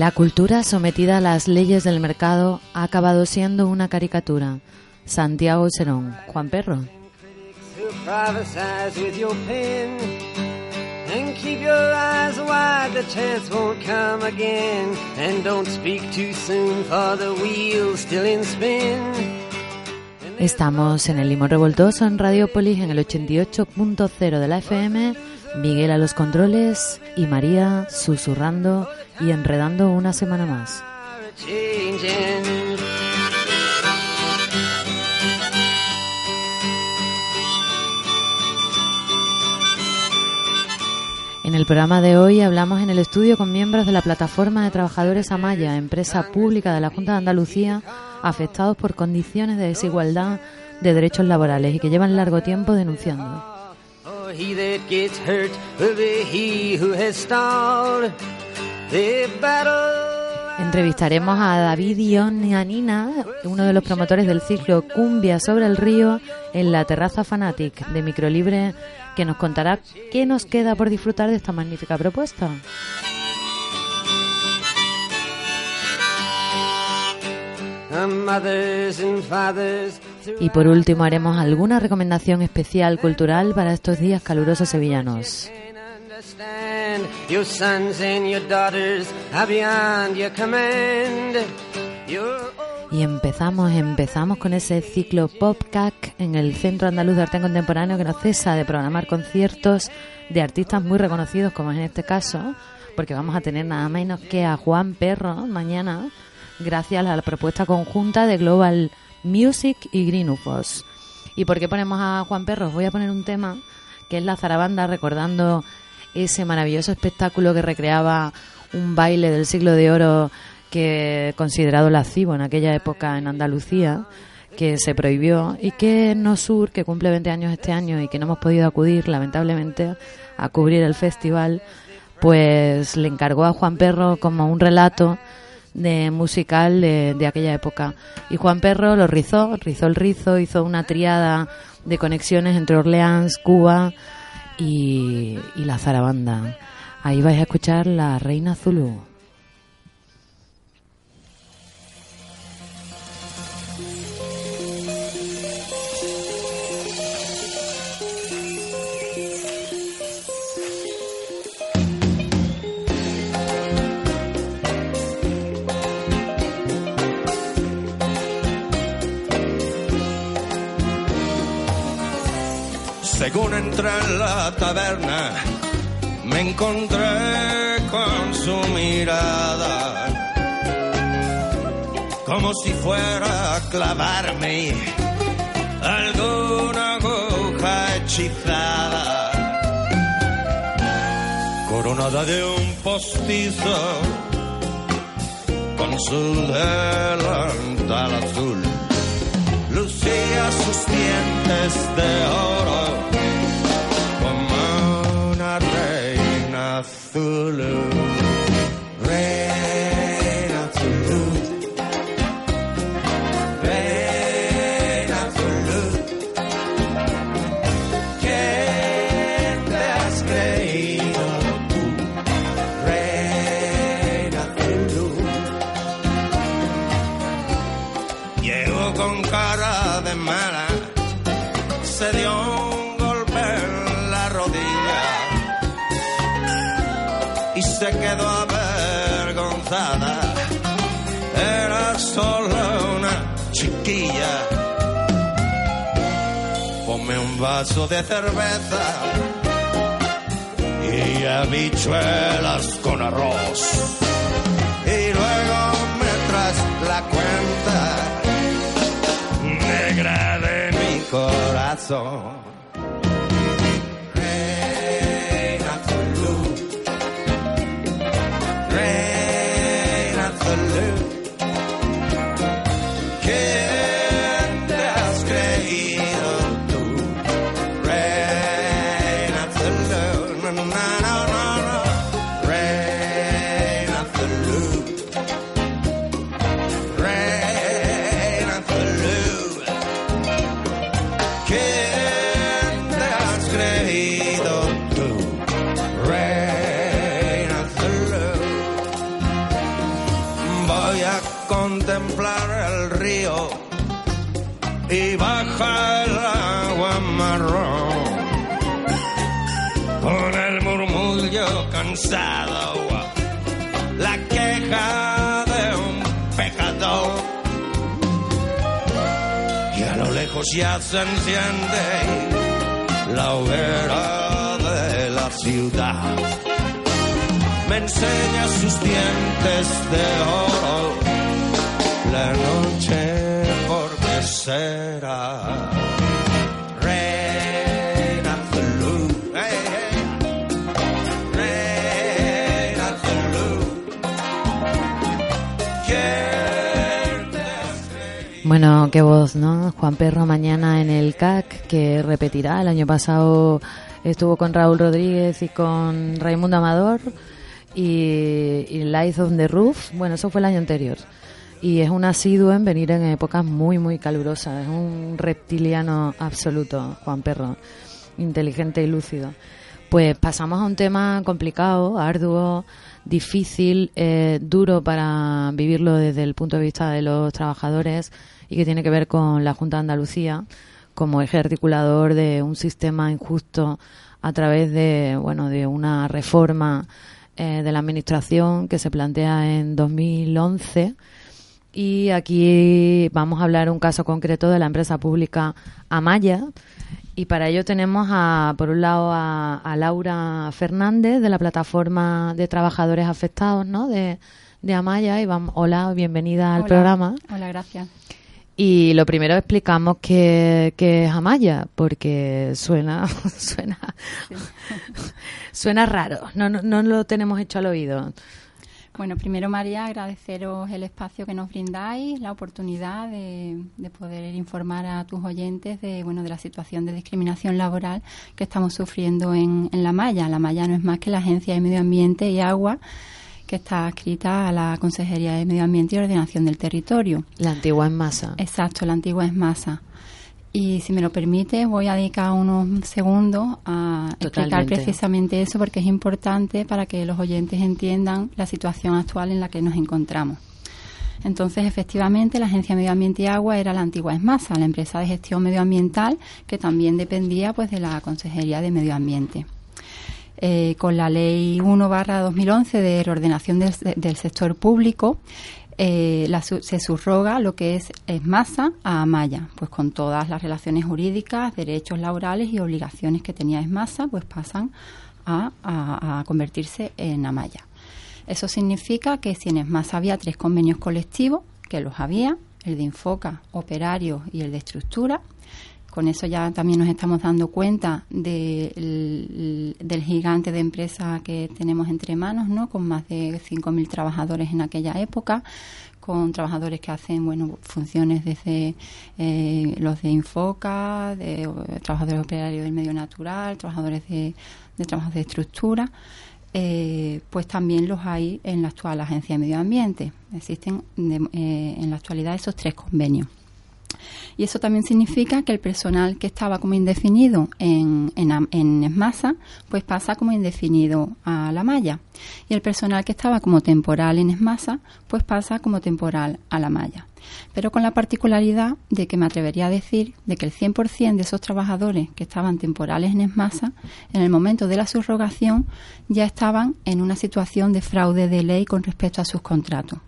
La cultura sometida a las leyes del mercado ha acabado siendo una caricatura. Santiago Serón, Juan Perro. Estamos en el Limón Revoltoso en Radiopolis en el 88.0 de la FM, Miguel a los controles y María susurrando y enredando una semana más. En el programa de hoy hablamos en el estudio con miembros de la plataforma de trabajadores Amaya, empresa pública de la Junta de Andalucía, afectados por condiciones de desigualdad de derechos laborales y que llevan largo tiempo denunciando. Entrevistaremos a David Ionianina, uno de los promotores del ciclo Cumbia sobre el río, en la terraza Fanatic de Microlibre, que nos contará qué nos queda por disfrutar de esta magnífica propuesta. Y por último haremos alguna recomendación especial cultural para estos días calurosos sevillanos. Can understand your sons and your daughters are beyond your command. Your Y empezamos, empezamos con ese ciclo PopCac en el Centro Andaluz de Arte Contemporáneo que no cesa de programar conciertos de artistas muy reconocidos, como es en este caso, porque vamos a tener nada menos que a Juan Perro mañana, gracias a la propuesta conjunta de Global Music y Green UFOs. ¿Y por qué ponemos a Juan Perro? Voy a poner un tema que es la zarabanda, recordando ese maravilloso espectáculo que recreaba un baile del siglo de oro que considerado lascivo en aquella época en Andalucía, que se prohibió, y que Nosur, que cumple 20 años este año y que no hemos podido acudir, lamentablemente, a cubrir el festival, pues le encargó a Juan Perro como un relato de musical de, de aquella época. Y Juan Perro lo rizó, rizó el rizo, hizo una triada de conexiones entre Orleans, Cuba y, y la zarabanda. Ahí vais a escuchar la Reina Zulu. Según entré en la taberna, me encontré con su mirada, como si fuera a clavarme alguna aguja hechizada, coronada de un postizo con su delantal azul lucía sus dientes de oro de cerveza y habichuelas con arroz. Y luego me traes la cuenta negra de mi corazón. Lejos ya se enciende la hoguera de la ciudad. Me enseña sus dientes de oro, la noche porque será. Bueno, qué voz, ¿no? Juan Perro mañana en el CAC, que repetirá. El año pasado estuvo con Raúl Rodríguez y con Raimundo Amador y, y on the Roof. Bueno, eso fue el año anterior. Y es un asiduo en venir en épocas muy, muy calurosas. Es un reptiliano absoluto, Juan Perro. Inteligente y lúcido. Pues pasamos a un tema complicado, arduo, difícil, eh, duro para vivirlo desde el punto de vista de los trabajadores y que tiene que ver con la Junta de Andalucía como eje articulador de un sistema injusto a través de, bueno, de una reforma eh, de la administración que se plantea en 2011 y aquí vamos a hablar un caso concreto de la empresa pública Amaya. Y para ello tenemos, a, por un lado, a, a Laura Fernández de la plataforma de trabajadores afectados ¿no? de, de Amaya. Y vamos, hola, bienvenida al Hola. programa. Hola, gracias. Y lo primero explicamos qué, qué es Amaya, porque suena, suena, suena raro. No, no, no lo tenemos hecho al oído. Bueno, primero María, agradeceros el espacio que nos brindáis, la oportunidad de, de poder informar a tus oyentes de bueno de la situación de discriminación laboral que estamos sufriendo en, en La Maya. La Maya no es más que la Agencia de Medio Ambiente y Agua que está adscrita a la Consejería de Medio Ambiente y Ordenación del Territorio. La antigua en masa. Exacto, la antigua es masa. Y si me lo permite, voy a dedicar unos segundos a explicar precisamente eso porque es importante para que los oyentes entiendan la situación actual en la que nos encontramos. Entonces, efectivamente, la Agencia de Medio Ambiente y Agua era la antigua ESMASA, la empresa de gestión medioambiental que también dependía pues de la Consejería de Medio Ambiente. Eh, con la Ley 1 2011 de reordenación del, del sector público, eh, la se subroga lo que es ESMASA a Amaya, pues con todas las relaciones jurídicas, derechos laborales y obligaciones que tenía ESMASA, pues pasan a convertirse en Amaya. Eso significa que si en ESMASA había tres convenios colectivos, que los había, el de Infoca, Operario y el de Estructura, con eso ya también nos estamos dando cuenta del, del gigante de empresa que tenemos entre manos, ¿no? Con más de 5.000 trabajadores en aquella época, con trabajadores que hacen, bueno, funciones desde eh, los de Infoca, de, eh, trabajadores operarios del medio natural, trabajadores de, de trabajos de estructura. eh, pues también los hay en la actual Agencia de Medio Ambiente. Existen de- en la actualidad esos tres convenios. Y eso también significa que el personal que estaba como indefinido en, en, en ESMASA, pues pasa como indefinido a la malla. Y el personal que estaba como temporal en ESMASA, pues pasa como temporal a la malla. Pero con la particularidad de que me atrevería a decir de que el 100% de esos trabajadores que estaban temporales en ESMASA, en el momento de la subrogación, ya estaban en una situación de fraude de ley con respecto a sus contratos.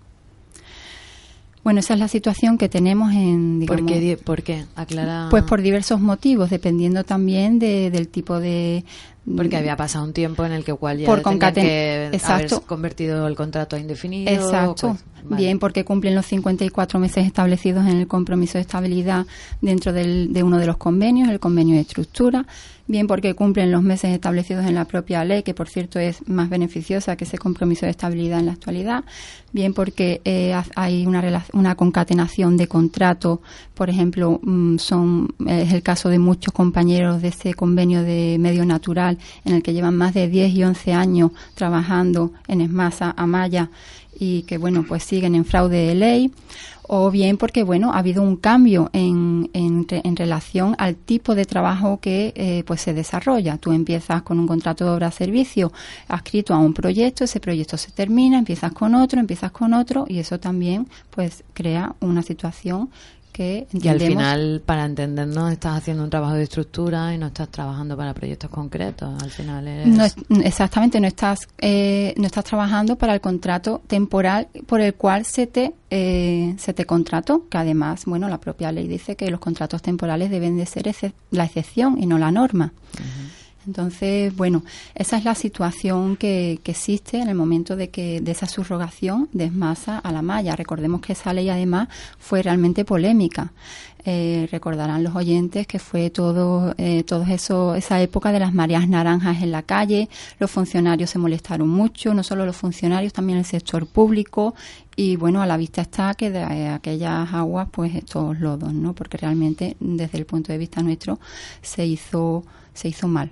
Bueno, esa es la situación que tenemos en, digamos, ¿Por qué? ¿Por qué? Aclara. pues por diversos motivos, dependiendo también de- del tipo de... Porque había pasado un tiempo en el que cual ya Por concaten- que Exacto. haber convertido el contrato a indefinido. Exacto. pues, vale. Bien, porque cumplen los 54 meses establecidos en el compromiso de estabilidad dentro del- de uno de los convenios, el convenio de estructura. Bien, porque cumplen los meses establecidos en la propia ley, que por cierto es más beneficiosa que ese compromiso de estabilidad en la actualidad. Bien, porque eh, ha- hay una, una concatenación de contratos. Por ejemplo, mm, son es el caso de muchos compañeros de ese convenio de medio natural en el que llevan más de 10 y 11 años trabajando en Esmasa, Amaya y que bueno pues siguen en fraude de ley o bien porque bueno ha habido un cambio en, en, en relación al tipo de trabajo que eh, pues se desarrolla. Tú empiezas con un contrato de obra servicio adscrito a un proyecto ese proyecto se termina empiezas con otro empiezas con otro y eso también pues crea una situación que Y al final, para entendernos, estás haciendo un trabajo de estructura y no estás trabajando para proyectos concretos. Al final eres... No es- exactamente, no estás, eh, no estás trabajando para el contrato temporal por el cual se te, eh, se te contrató, que además, bueno, la propia ley dice que los contratos temporales deben de ser la excepción y no la norma. Entonces, bueno, esa es la situación que, que existe en el momento de que de esa subrogación de a la malla. Recordemos que esa ley además fue realmente polémica. Eh, recordarán los oyentes que fue todo, eh, todo esa época de las mareas naranjas en la calle. Los funcionarios se molestaron mucho, no solo los funcionarios, también el sector público. Y bueno, a la vista está que de eh, aquellas aguas, pues estos lodos, ¿no? Porque realmente, desde el punto de vista nuestro, se hizo, se hizo mal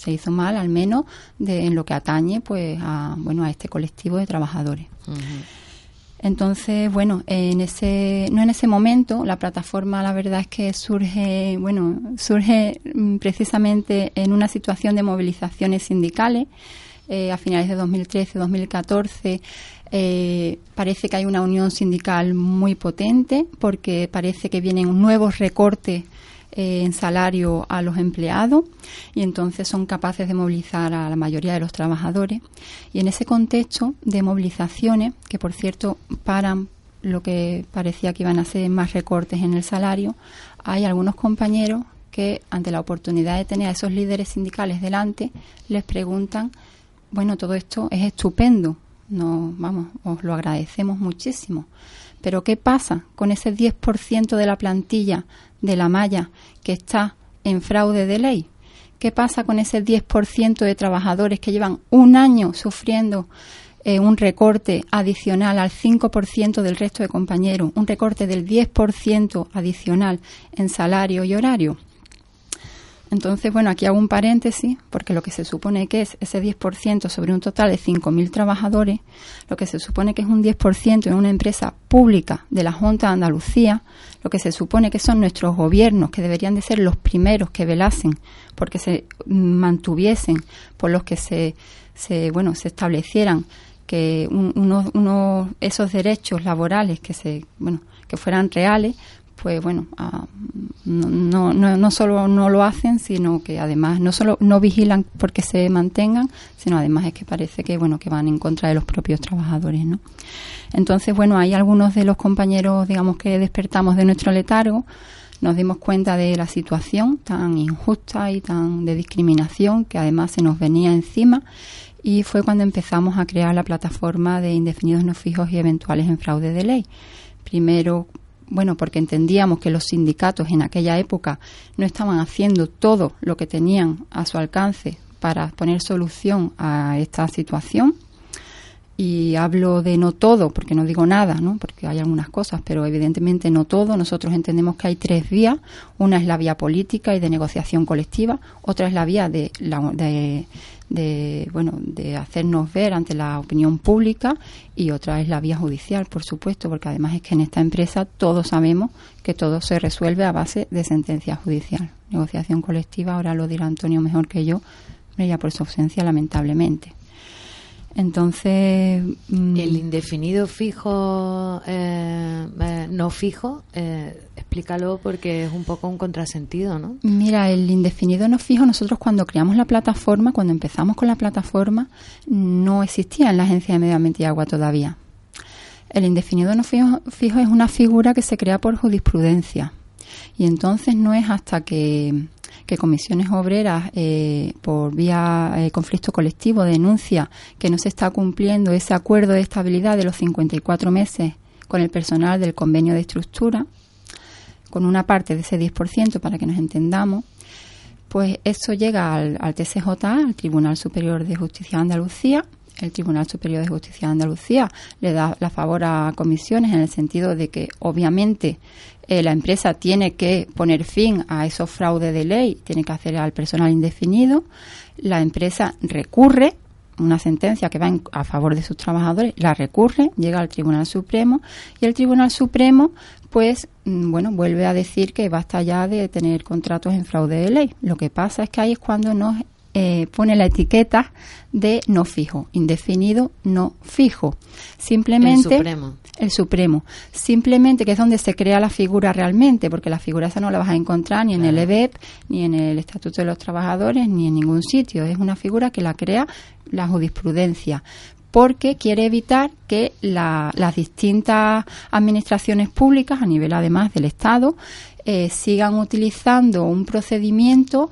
se hizo mal al menos de, en lo que atañe pues a bueno a este colectivo de trabajadores. Entonces bueno en ese no en ese momento la plataforma la verdad es que surge bueno surge mm, precisamente en una situación de movilizaciones sindicales eh, a finales de 2013 2014 eh, parece que hay una unión sindical muy potente porque parece que vienen nuevos recortes eh, en salario a los empleados y entonces son capaces de movilizar a la mayoría de los trabajadores. Y en ese contexto de movilizaciones, que por cierto paran lo que parecía que iban a ser más recortes en el salario, hay algunos compañeros que ante la oportunidad de tener a esos líderes sindicales delante les preguntan, bueno, todo esto es estupendo, no, vamos, os lo agradecemos muchísimo. Pero ¿qué pasa con ese 10% de la plantilla de la malla que está en fraude de ley? ¿Qué pasa con ese 10% de trabajadores que llevan un año sufriendo eh, un recorte adicional al 5% del resto de compañeros, un recorte del 10% adicional en salario y horario? Entonces, bueno, aquí hago un paréntesis, porque lo que se supone que es ese 10% sobre un total de 5.000 trabajadores, lo que se supone que es un 10% en una empresa pública de la Junta de Andalucía, lo que se supone que son nuestros gobiernos, que deberían de ser los primeros que velasen porque se mantuviesen, por los que se, se bueno, se establecieran que un- unos, unos esos derechos laborales que se bueno que fueran reales pues bueno ah, no, no, no, solo no lo hacen sino que además no solo no vigilan porque se mantengan sino además es que parece que bueno que van en contra de los propios trabajadores no entonces bueno hay algunos de los compañeros digamos que despertamos de nuestro letargo nos dimos cuenta de la situación tan injusta y tan de discriminación que además se nos venía encima y fue cuando empezamos a crear la plataforma de indefinidos no fijos y eventuales en fraude de ley. Primero, bueno, porque entendíamos que los sindicatos en aquella época no estaban haciendo todo lo que tenían a su alcance para poner solución a esta situación y hablo de no todo, porque no digo nada, ¿no? porque hay algunas cosas, pero evidentemente no todo. Nosotros entendemos que hay tres vías. Una es la vía política y de negociación colectiva, otra es la vía de, la, de, bueno, de hacernos ver ante la opinión pública y otra es la vía judicial, por supuesto, porque además es que en esta empresa todos sabemos que todo se resuelve a base de sentencia judicial. Negociación colectiva, ahora lo dirá Antonio mejor que yo, ya por su ausencia, lamentablemente. Entonces. Mm, el indefinido fijo, eh, eh, no fijo, eh, explícalo porque es un poco un contrasentido, ¿no? Mira, el indefinido no fijo, nosotros cuando creamos la plataforma, cuando empezamos con la plataforma, no existía en la Agencia de Medio Ambiente y Agua todavía. El indefinido no fijo, fijo es una figura que se crea por jurisprudencia. Y entonces no es hasta que que comisiones obreras eh, por vía eh, conflicto colectivo denuncia que no se está cumpliendo ese acuerdo de estabilidad de los 54 meses con el personal del convenio de estructura, con una parte de ese 10% para que nos entendamos, pues eso llega al, al TCJ, al Tribunal Superior de Justicia de Andalucía, el Tribunal Superior de Justicia de Andalucía le da la favor a comisiones en el sentido de que obviamente eh, la empresa tiene que poner fin a esos fraudes de ley, tiene que hacer al personal indefinido, la empresa recurre una sentencia que va a favor de sus trabajadores, la recurre, llega al Tribunal Supremo y el Tribunal Supremo pues mm, bueno, vuelve a decir que basta ya de tener contratos en fraude de ley. Lo que pasa es que ahí es cuando nos eh, pone la etiqueta de no fijo, indefinido no fijo. Simplemente el Supremo. el Supremo. Simplemente que es donde se crea la figura realmente, porque la figura esa no la vas a encontrar ni en el EBEP, ni en el Estatuto de los Trabajadores, ni en ningún sitio. Es una figura que la crea la jurisprudencia porque quiere evitar que las distintas administraciones públicas, a nivel además del Estado, eh, sigan utilizando un procedimiento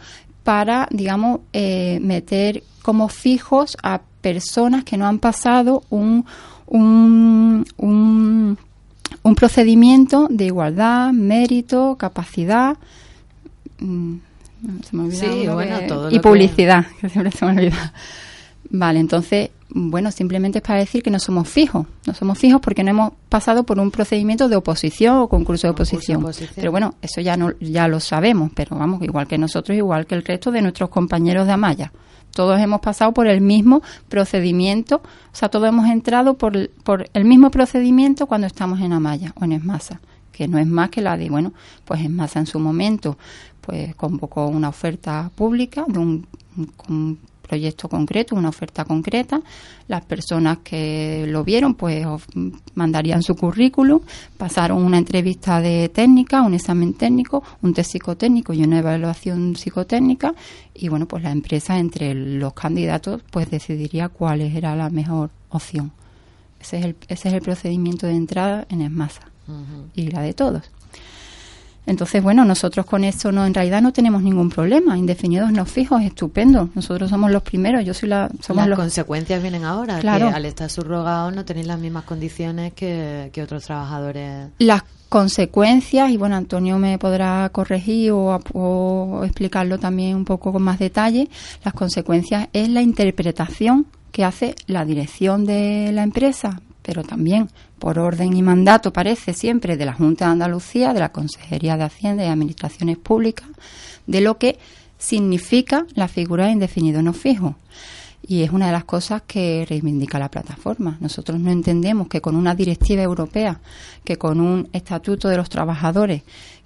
para, digamos, eh, meter como fijos a personas que no han pasado un, un, un, procedimiento de igualdad, mérito, capacidad. Mm, se me olvida y publicidad, que... siempre se me olvida. Vale, entonces bueno, simplemente es para decir que no somos fijos. No somos fijos porque no hemos pasado por un procedimiento de oposición o concurso de oposición. Pero bueno, eso ya no ya lo sabemos, pero vamos, igual que nosotros, igual que el resto de nuestros compañeros de Amaya. Todos hemos pasado por el mismo procedimiento, o sea, todos hemos entrado por, por el mismo procedimiento cuando estamos en Amaya o en Esmasa, que no es más que la de, bueno, pues Esmasa en su momento pues convocó una oferta pública de un, un proyecto concreto, una oferta concreta. Las personas que lo vieron, pues mandarían su currículum, pasaron una entrevista de técnica, un examen técnico, un test psicotécnico y una evaluación psicotécnica. Y bueno, pues la empresa entre los candidatos, pues decidiría cuál era la mejor opción. Ese es el, ese es el procedimiento de entrada en ESMASA y la de todos. Entonces, bueno, nosotros con eso no, en realidad no tenemos ningún problema. Indefinidos no fijos, estupendo. Nosotros somos los primeros. Yo soy la. Somos las consecuencias vienen ahora. Claro. Que al estar subrogados no tenéis las mismas condiciones que, otros trabajadores. Las consecuencias, y bueno, Antonio me podrá corregir o, o explicarlo también un poco con más detalle. Las consecuencias es la interpretación que hace la dirección de la empresa, pero también por orden y mandato, parece siempre, de la Junta de Andalucía, de la Consejería de Hacienda y Administraciones Públicas, de lo que significa la figura de indefinido no fijo. Y es una de las cosas que reivindica la plataforma. Nosotros no entendemos que con una directiva europea, que con un estatuto de los trabajadores,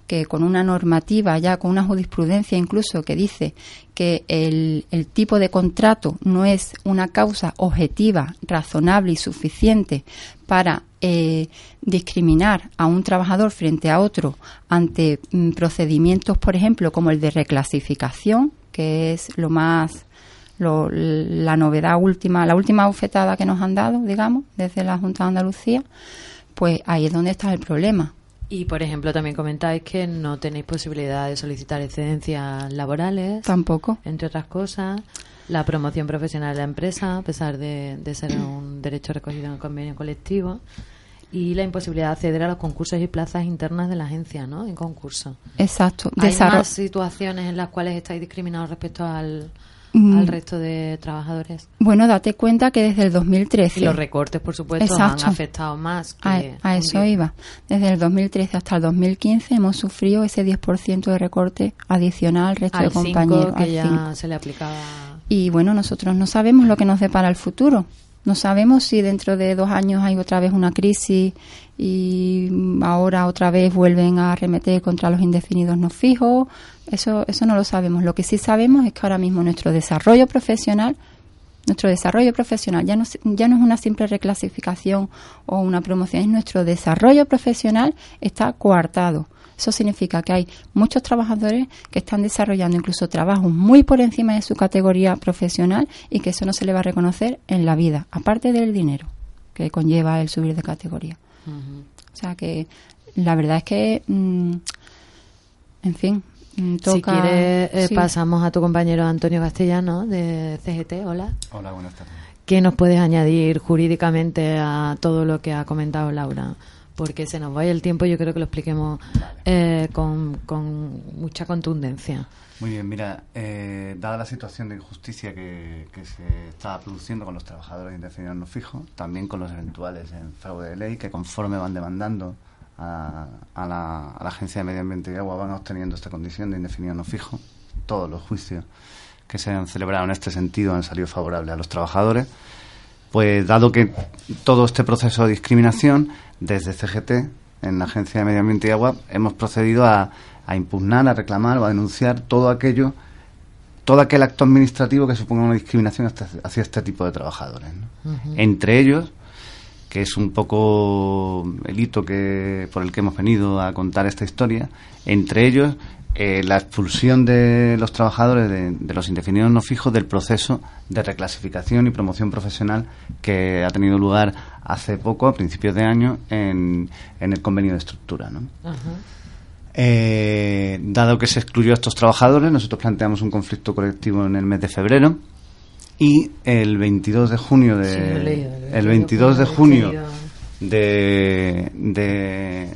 que con una normativa, ya con una jurisprudencia incluso que dice que el, el, tipo de contrato no es una causa objetiva, razonable y suficiente para eh, discriminar a un trabajador frente a otro ante mm, procedimientos, por ejemplo, como el de reclasificación, que es lo más lo, la novedad última, la última bufetada que nos han dado, digamos, desde la Junta de Andalucía, pues ahí es donde está el problema y, por ejemplo, también comentáis que no tenéis posibilidad de solicitar excedencias laborales. Tampoco. Entre otras cosas, la promoción profesional de la empresa, a pesar de, ser un derecho recogido en el convenio colectivo. Y la imposibilidad de acceder a los concursos y plazas internas de la agencia, ¿no? En concurso. Exacto. ¿Hay más situaciones en las cuales estáis discriminados respecto al, al mm, resto de trabajadores? Bueno, date cuenta que desde el 2013... Y los recortes, por supuesto, Exacto. han afectado más. Que A, a eso iba. Desde el 2013 hasta el 2015 hemos sufrido ese 10% de recorte adicional al resto Al de compañeros. 5 que al ya se le aplicaba. Y bueno, nosotros no sabemos lo que nos depara el futuro. No sabemos si dentro de dos años hay otra vez una crisis y ahora otra vez vuelven a arremeter contra los indefinidos no fijos. Eso, eso no lo sabemos. Lo que sí sabemos es que ahora mismo nuestro desarrollo profesional, nuestro desarrollo profesional ya no, ya no es una simple reclasificación o una promoción, es nuestro desarrollo profesional está coartado. Eso significa que hay muchos trabajadores que están desarrollando incluso trabajos muy por encima de su categoría profesional y que eso no se le va a reconocer en la vida, aparte del dinero que conlleva el subir de categoría. O sea que la verdad es que, mm, en fin, mm, toca... si quieres, eh, sí. pasamos a tu compañero Antonio Castellano de CGT. Hola. Hola, buenas tardes. ¿Qué nos puedes añadir jurídicamente a todo lo que ha comentado Laura? Porque se nos vaya el tiempo, yo creo que lo expliquemos eh, con, con mucha contundencia. Muy bien, mira, eh, dada la situación de injusticia que, que se está produciendo con los trabajadores indefinidos no fijos, también con los eventuales en fraude de ley, que conforme van demandando a, a la, a la Agencia de Medio Ambiente y Agua, van obteniendo esta condición de indefinido no fijo. Todos los juicios que se han celebrado en este sentido han salido favorables a los trabajadores. Pues dado que todo este proceso de discriminación, desde CGT, en la Agencia de Medio Ambiente y Agua, hemos procedido a, a impugnar, a reclamar o a denunciar todo aquello, todo aquel acto administrativo que suponga una discriminación hacia, hacia este tipo de trabajadores. ¿no? Entre ellos, que es un poco el hito que, por el que hemos venido a contar esta historia, entre ellos eh, la expulsión de los trabajadores de, de los indefinidos no fijos del proceso de reclasificación y promoción profesional que ha tenido lugar hace poco, a principios de año, en, en el convenio de estructura. ¿no? Eh, dado que se excluyó a estos trabajadores, nosotros planteamos un conflicto colectivo en el mes de febrero y el 22 de junio de Sí, lo he leído, el el 22 de 22 de junio junio. de, de,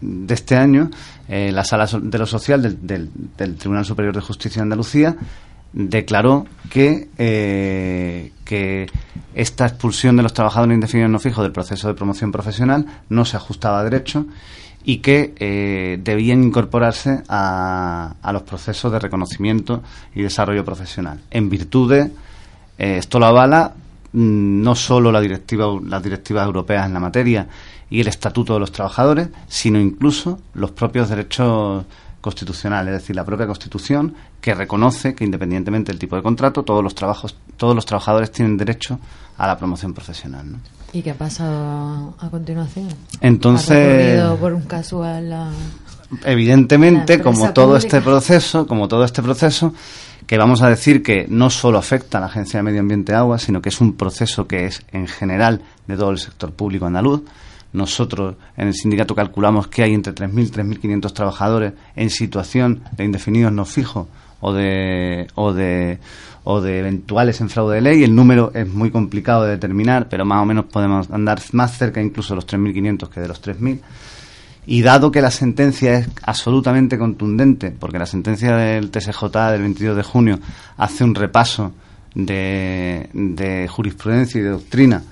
de este año, eh, la Sala de lo Social del, del- Tribunal Superior de Justicia de Andalucía declaró que, eh, que esta expulsión de los trabajadores indefinidos no fijos del proceso de promoción profesional no se ajustaba a derecho y que eh, debían incorporarse a, a los procesos de reconocimiento y desarrollo profesional. En virtud de, esto lo avala mm, no solo la directiva, las directivas europeas en la materia y el estatuto de los trabajadores, sino incluso los propios derechos constitucionales, es decir, la propia Constitución que reconoce que independientemente del tipo de contrato, todos los trabajos, todos los trabajadores tienen derecho a la promoción profesional. ¿no? ¿Y qué ha pasado a continuación? Entonces- ¿Ha por un casual a- evidentemente, La como todo pública. este proceso, como todo este proceso, que vamos a decir que no solo afecta a la Agencia de Medio Ambiente y Agua, sino que es un proceso que es en general de todo el sector público andaluz. Nosotros en el sindicato calculamos que hay entre 3.000 y 3.500 trabajadores en situación de indefinidos no fijos o de, o de, o de eventuales en fraude de ley. El número es muy complicado de determinar, pero más o menos podemos andar más cerca incluso de los 3.500 que de los 3.000. Y dado que la sentencia es absolutamente contundente, porque la sentencia del TSJ del 22 de junio hace un repaso de, de jurisprudencia y de doctrina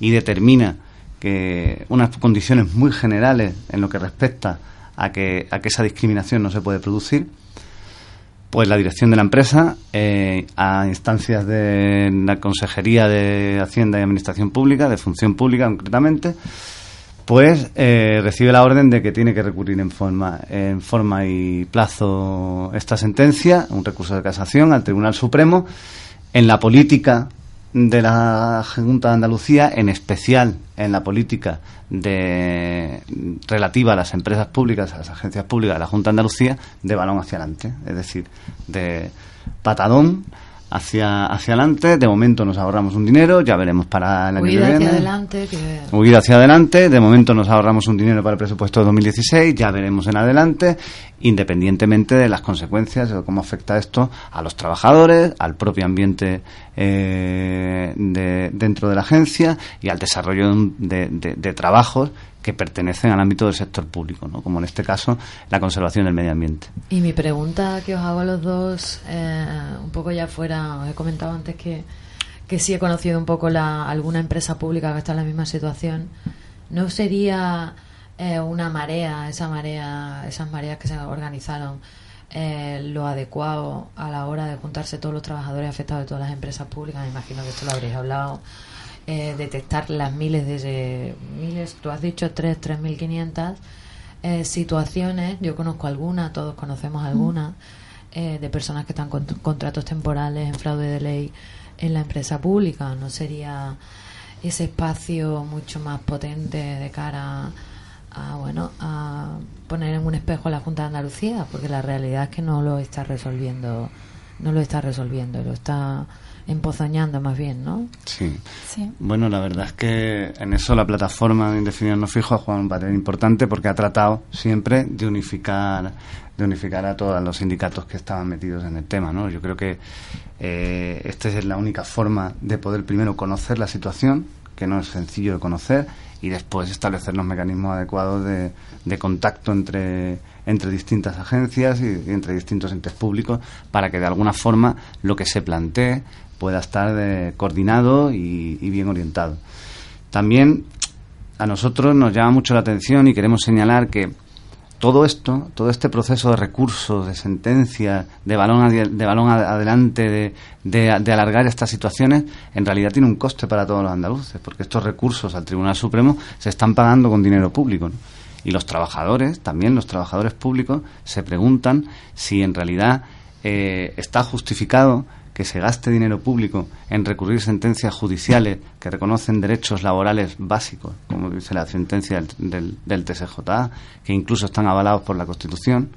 y determina que unas condiciones muy generales en lo que respecta a que, a que esa discriminación no se puede producir, pues la dirección de la empresa, eh, a instancias de la Consejería de Hacienda y Administración Pública, de Función Pública concretamente, pues eh, recibe la orden de que tiene que recurrir en forma, en forma y plazo esta sentencia, un recurso de casación al Tribunal Supremo, en la política de la Junta de Andalucía, en especial en la política de, relativa a las empresas públicas, a las agencias públicas de la Junta de Andalucía, de balón hacia adelante, es decir, de patadón hacia, hacia adelante. De momento nos ahorramos un dinero, ya veremos para el año que hacia viene adelante? Que... huir hacia adelante. De momento nos ahorramos un dinero para el presupuesto de 2016, ya veremos en adelante, independientemente de las consecuencias o cómo afecta esto a los trabajadores, al propio ambiente eh, de- dentro de la agencia y al desarrollo de, de- de trabajos que pertenecen al ámbito del sector público, ¿no? como en este caso la conservación del medio ambiente. Y mi pregunta que os hago a los dos, eh, un poco ya fuera, os he comentado antes que, que sí he conocido un poco la, alguna empresa pública que está en la misma situación. ¿No sería eh, una marea, esa marea, esas mareas que se organizaron, eh, lo adecuado a la hora de juntarse todos los trabajadores afectados de todas las empresas públicas? Me imagino que esto lo habréis hablado. Eh, detectar las miles de miles, tú has dicho tres, tres mil quinientas eh, situaciones. Yo conozco algunas, todos conocemos algunas eh, de personas que están con contratos temporales en fraude de ley en la empresa pública. No sería ese espacio mucho más potente de cara a bueno a poner en un espejo a la Junta de Andalucía, porque la realidad es que no lo está resolviendo, no lo está resolviendo, lo está empozoñando más bien, ¿no? Sí. Sí. Bueno, la verdad es que en eso la plataforma de Indefinido No Fijo ha jugado un papel importante porque ha tratado siempre de unificar de unificar a todos los sindicatos que estaban metidos en el tema, ¿no? Yo creo que eh, esta es la única forma de poder primero conocer la situación, que no es sencillo de conocer, y después establecer los mecanismos adecuados de, de contacto entre, entre distintas agencias y, y entre distintos entes públicos para que de alguna forma lo que se plantee pueda estar eh, coordinado y, bien orientado. También a nosotros nos llama mucho la atención y queremos señalar que todo esto, todo este proceso de recursos, de sentencias, de balón, de balón ad- adelante, de, alargar estas situaciones, en realidad tiene un coste para todos los andaluces, porque estos recursos al Tribunal Supremo se están pagando con dinero público. Y los trabajadores, también los trabajadores públicos, se preguntan si en realidad eh, está justificado que se gaste dinero público en recurrir sentencias judiciales que reconocen derechos laborales básicos, como dice la sentencia del, del, del que incluso están avalados por la Constitución,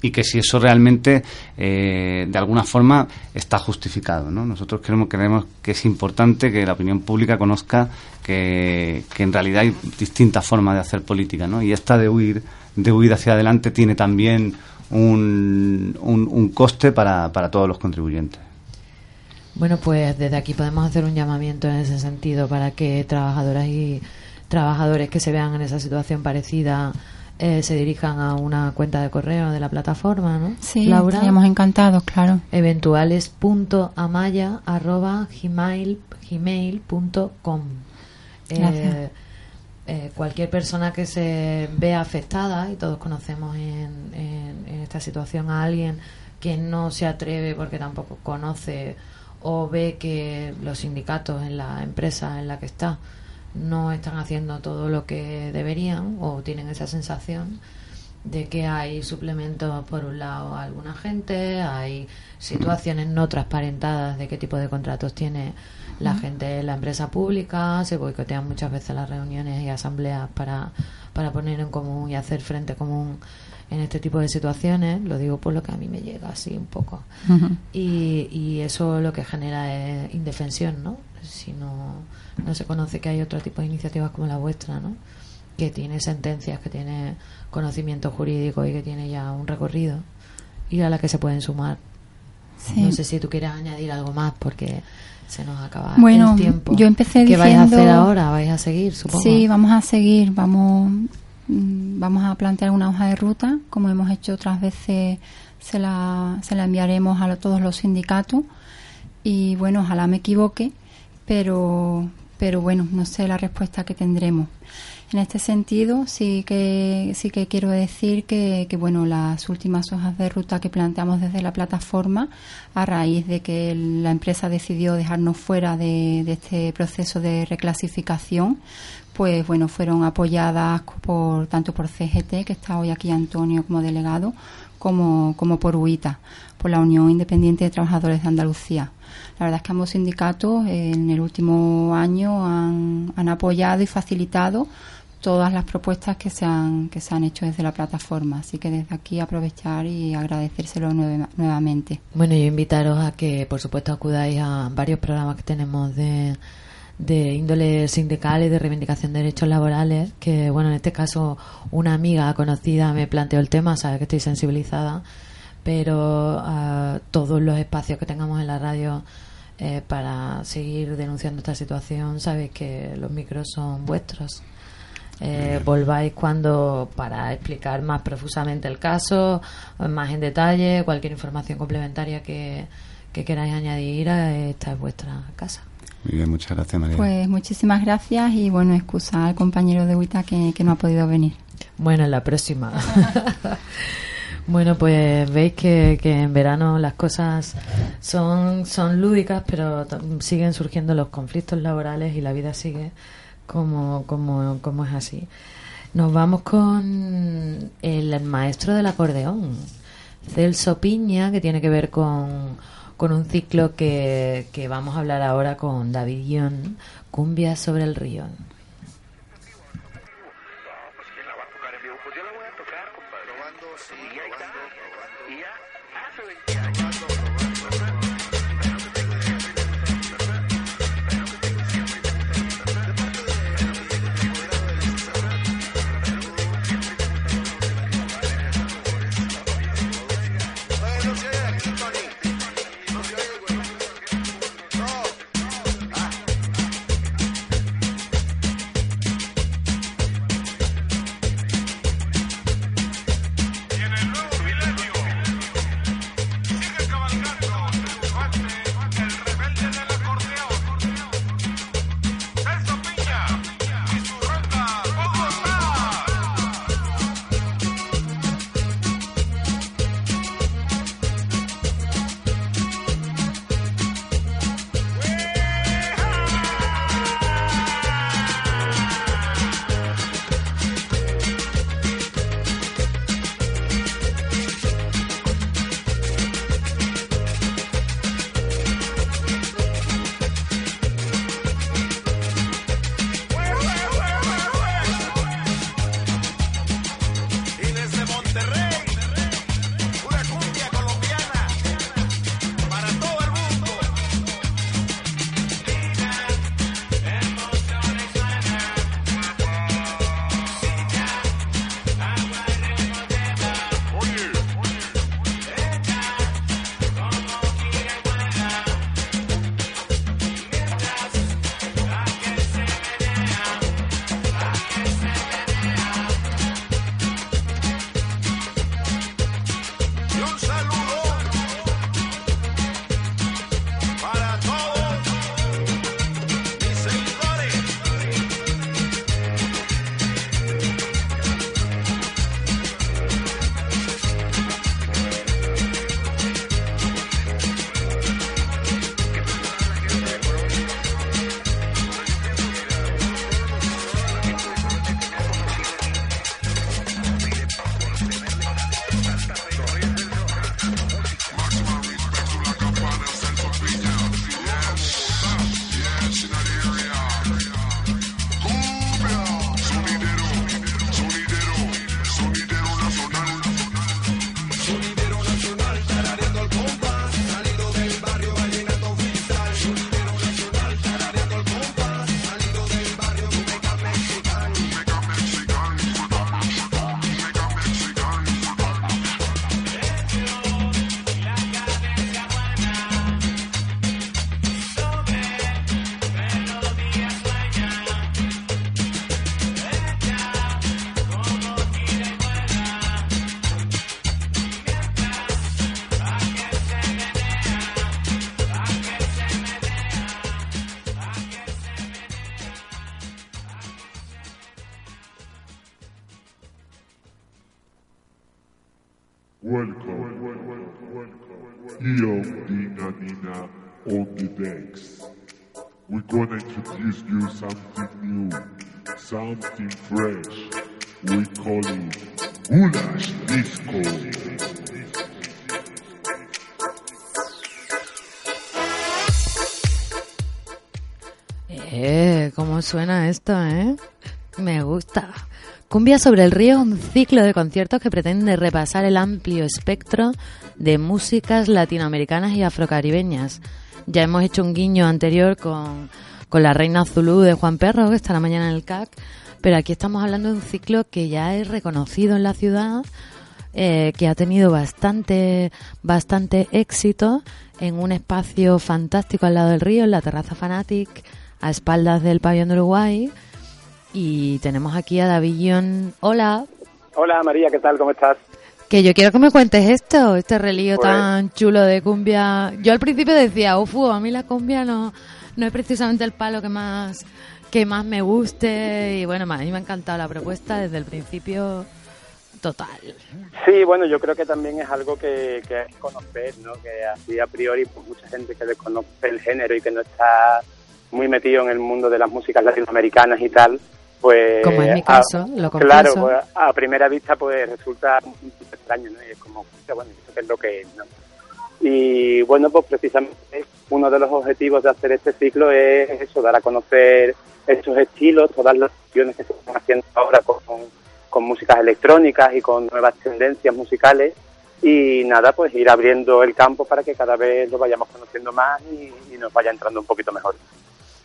y que si eso realmente eh, de alguna forma está justificado. ¿no? Nosotros creemos, creemos que es importante que la opinión pública conozca que, que en realidad hay distintas formas de hacer política ¿no? y esta de huir, de huir hacia adelante tiene también un, un, un coste para, para todos los contribuyentes. Bueno, pues desde aquí podemos hacer un llamamiento en ese sentido para que trabajadoras y trabajadores que se vean en esa situación parecida eh, se dirijan a una cuenta de correo de la plataforma, ¿no? Sí, Laura. estaríamos encantados, claro. eventuales.amaya@gmail.com. Gracias. Eh, eh, cualquier persona que se vea afectada y todos conocemos en, en- en esta situación a alguien que no se atreve porque tampoco conoce o ve que los sindicatos en la empresa en la que está no están haciendo todo lo que deberían o tienen esa sensación de que hay suplementos por un lado a alguna gente, hay situaciones no transparentadas de qué tipo de contratos tiene la gente en la empresa pública, se boicotean muchas veces las reuniones y asambleas para, para poner en común y hacer frente común en este tipo de situaciones, lo digo por lo que a mí me llega así un poco. Y, y eso lo que genera es indefensión, ¿no? Si no, no se conoce que hay otro tipo de iniciativas como la vuestra, ¿no? Que tiene sentencias, que tiene conocimiento jurídico y que tiene ya un recorrido y a la que se pueden sumar. Sí. No sé si tú quieres añadir algo más porque se nos acaba Bueno, el tiempo. yo empecé ¿Qué vais a hacer ahora? ¿Vais a seguir, supongo? Sí, vamos a seguir, vamos, mm, vamos a plantear una hoja de ruta, como hemos hecho otras veces, se la, se la enviaremos a todos los sindicatos y bueno, ojalá me equivoque, pero, pero bueno, no sé la respuesta que tendremos. En este sentido, sí que, sí que quiero decir que, que, bueno, las últimas hojas de ruta que planteamos desde la plataforma, a raíz de que la empresa decidió dejarnos fuera de, este proceso de reclasificación, pues bueno, fueron apoyadas por tanto por CGT, que está hoy aquí Antonio como delegado, como, como por UITA, por la Unión Independiente de Trabajadores de Andalucía. La verdad es que ambos sindicatos en el último año han, han apoyado y facilitado todas las propuestas que se han que se han hecho desde la plataforma. Así que desde aquí aprovechar y agradecérselo nuevamente. Bueno, yo invitaros a que, por supuesto, acudáis a varios programas que tenemos de, de índole sindical y de reivindicación de derechos laborales, que, bueno, en este caso una amiga conocida me planteó el tema, sabe que estoy sensibilizada, pero ah, todos los espacios que tengamos en la radio eh, para seguir denunciando esta situación, sabéis que los micros son vuestros. Eh, volváis cuando para explicar más profusamente el caso, más en detalle, cualquier información complementaria que, que queráis añadir, esta es vuestra casa. Muy bien, muchas gracias, María. Pues muchísimas gracias y bueno, excusa al compañero de Huita que, que no ha podido venir. Bueno, en la próxima. bueno, pues veis que, que en verano las cosas son, son lúdicas, pero siguen surgiendo los conflictos laborales y la vida sigue como, como, como es así. Nos vamos con el maestro del acordeón, Celso Piña, que tiene que ver con, con un ciclo que, que vamos a hablar ahora con David Guión, Cumbia sobre el río. Something fresh. We call it Goulash Disco. Eh, ¿cómo suena esto, eh? Me gusta. Cumbia sobre el río, un ciclo de conciertos que pretende repasar el amplio espectro de músicas latinoamericanas y afrocaribeñas. Ya hemos hecho un guiño anterior con, con la Reina Zulú de Juan Perro, que estará mañana en el CAC, pero aquí estamos hablando de un ciclo que ya es reconocido en la ciudad, eh, que ha tenido bastante, bastante éxito en un espacio fantástico al lado del río, en la terraza Fanatic, a espaldas del pabellón de Uruguay, Y tenemos aquí a Davillón. Hola. Hola María, ¿qué tal? ¿Cómo estás? Que yo quiero que me cuentes esto, este relío Pues- tan chulo de cumbia. Yo al principio decía, ufu, a mí la cumbia no, no es precisamente el palo que más que más me guste. Y bueno, a mí me ha encantado la propuesta desde el principio total. Sí, bueno, yo creo que también es algo que, que hay que conocer, ¿no? Que así a priori, pues mucha gente que desconoce el género y que no está muy metido en el mundo de las músicas latinoamericanas y tal, pues... Como es mi a- caso, lo confieso. Claro, pues, a primera vista pues resulta un extraño, ¿no? Y es como, bueno, ¿esto es lo que es, no? Y bueno, pues precisamente uno de los objetivos de hacer este ciclo es eso, dar a conocer estos estilos, todas las opciones que se están haciendo ahora con, con músicas electrónicas y con nuevas tendencias musicales y nada, pues ir abriendo el campo para que cada vez lo vayamos conociendo más y, y nos vaya entrando un poquito mejor.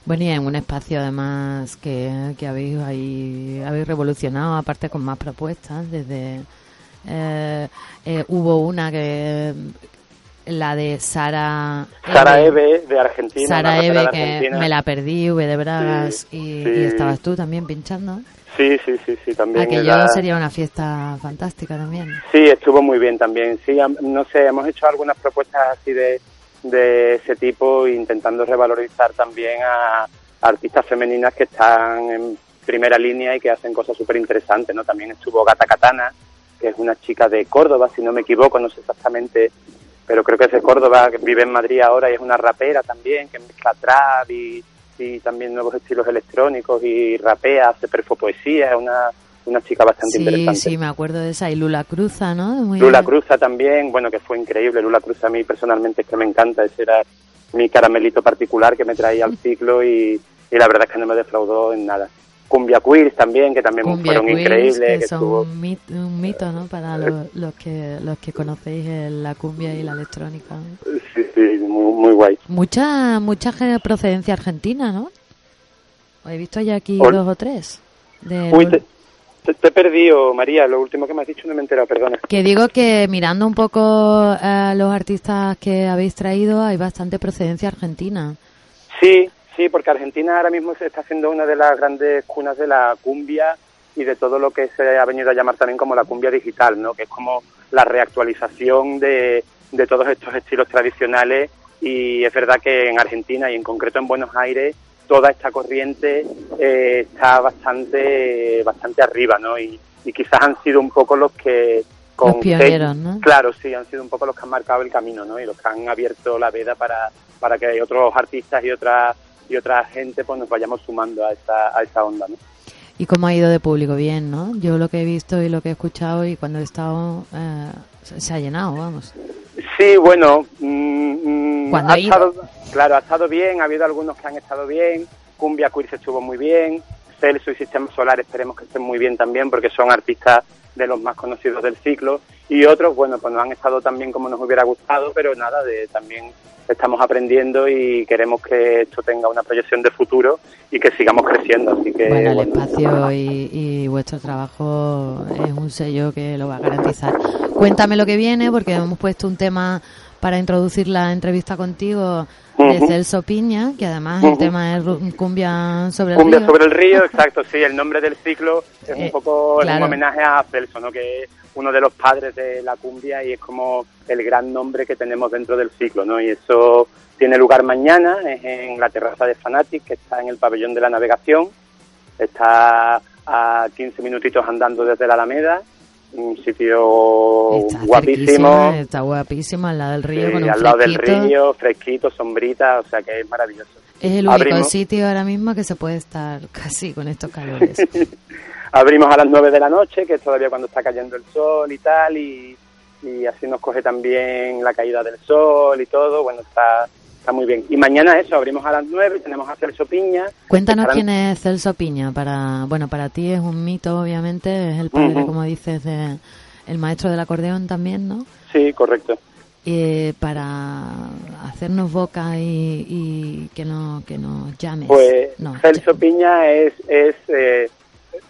Bueno, y en un espacio además que, que habéis ahí, habéis revolucionado, aparte con más propuestas, desde eh, eh, hubo una que la de Sara Sara Eve de Argentina. Sara Eve que Argentina. me la perdí, V de Bragas Sí, y, sí. y estabas tú también pinchando. Sí, sí, sí, sí, también. Aquello era- sería una fiesta fantástica también. Sí, estuvo muy bien también. Sí, no sé, hemos hecho algunas propuestas así de, de ese tipo, intentando revalorizar también a artistas femeninas que están en primera línea y que hacen cosas súper interesantes, ¿no? También estuvo Gata Katana, que es una chica de Córdoba, si no me equivoco, no sé exactamente, pero creo que es de Córdoba, que vive en Madrid ahora y es una rapera también, que mezcla trap y, y también nuevos estilos electrónicos y rapea, hace perfopoesía, es una, una chica bastante Sí, interesante. sí, me acuerdo de esa. Y Lula Cruza, ¿no? Muy- Lula Cruza también, bueno, que fue increíble. Lula Cruza a mí personalmente es que me encanta. Ese era mi caramelito particular que me traía al ciclo y, y la verdad es que no me defraudó en nada. Cumbia Queers también, que también Cumbia fueron Queers, increíbles. que que son estuvo- un mit- un mito, ¿no? Para los, los que los que conocéis la cumbia y la electrónica. Sí, sí, muy, muy guay. Mucha mucha procedencia argentina, ¿no? He visto ya aquí Ol- dos o tres. De Uy, te, te- te he perdido, María. Lo último que me has dicho no me he enterado, perdona. Que digo que mirando un poco a los artistas que habéis traído, hay bastante procedencia argentina. Sí, sí, porque Argentina ahora mismo se está haciendo una de las grandes cunas de la cumbia y de todo lo que se ha venido a llamar también como la cumbia digital, ¿no? Que es como la reactualización de, de todos estos estilos tradicionales y es verdad que en Argentina y en concreto en Buenos Aires toda esta corriente eh, está bastante bastante arriba, ¿no? Y, y quizás han sido un poco los que Los pioneros, ¿no? Claro, sí, han sido un poco los que han marcado el camino, ¿no? Y los que han abierto la veda para, para que otros artistas y otra y otra gente pues nos vayamos sumando a esa, a esa onda, ¿no? Y cómo ha ido de público, bien, ¿no? Yo lo que he visto y lo que he escuchado y cuando he estado, eh, se ha llenado, vamos. Sí, bueno, mm, mm, Cuando ha estado, claro, ha estado bien, ha habido algunos que han estado bien, Cumbia Queer estuvo muy bien, Celso y Sistema Solar esperemos que estén muy bien también porque son artistas de los más conocidos del ciclo y otros, bueno, pues no han estado tan bien como nos hubiera gustado, pero nada, de, también estamos aprendiendo y queremos que esto tenga una proyección de futuro y que sigamos creciendo, así que Bueno, el bueno. espacio y, y vuestro trabajo es un sello que lo va a garantizar. Cuéntame lo que viene, porque hemos puesto un tema para introducir la entrevista contigo de. Celso Piña, que además el tema es cumbia sobre el Cumbia río. sobre el río, exacto, sí, el nombre del ciclo es Eh, un poco es claro. un homenaje a Celso, ¿no? que es uno de los padres de la cumbia y es como el gran nombre que tenemos dentro del ciclo, ¿no? Y eso tiene lugar mañana, es en la terraza de Fanatic, que está en el pabellón de la navegación, está a 15 minutitos andando desde la Alameda, un sitio Está guapísimo. está guapísimo al lado del río sí, con un al lado del fresquito. río, fresquito, sombrita, o sea que es maravilloso. Es el único Abrimos- sitio ahora mismo que se puede estar casi con estos calores. Abrimos a las 9 de la noche, que es todavía cuando está cayendo el sol y tal, y, y así nos coge también la caída del sol y todo. Bueno, está, está muy bien. Y mañana eso, abrimos a las 9, tenemos a Celso Piña. Cuéntanos Estarán- quién es Celso Piña. Para, bueno, para ti es un mito, obviamente, es el padre, como dices, de, el maestro del acordeón también, ¿no? Sí, correcto. Eh, para hacernos boca y, y que, no, que nos llames. Pues No, Celso Piña es, es eh,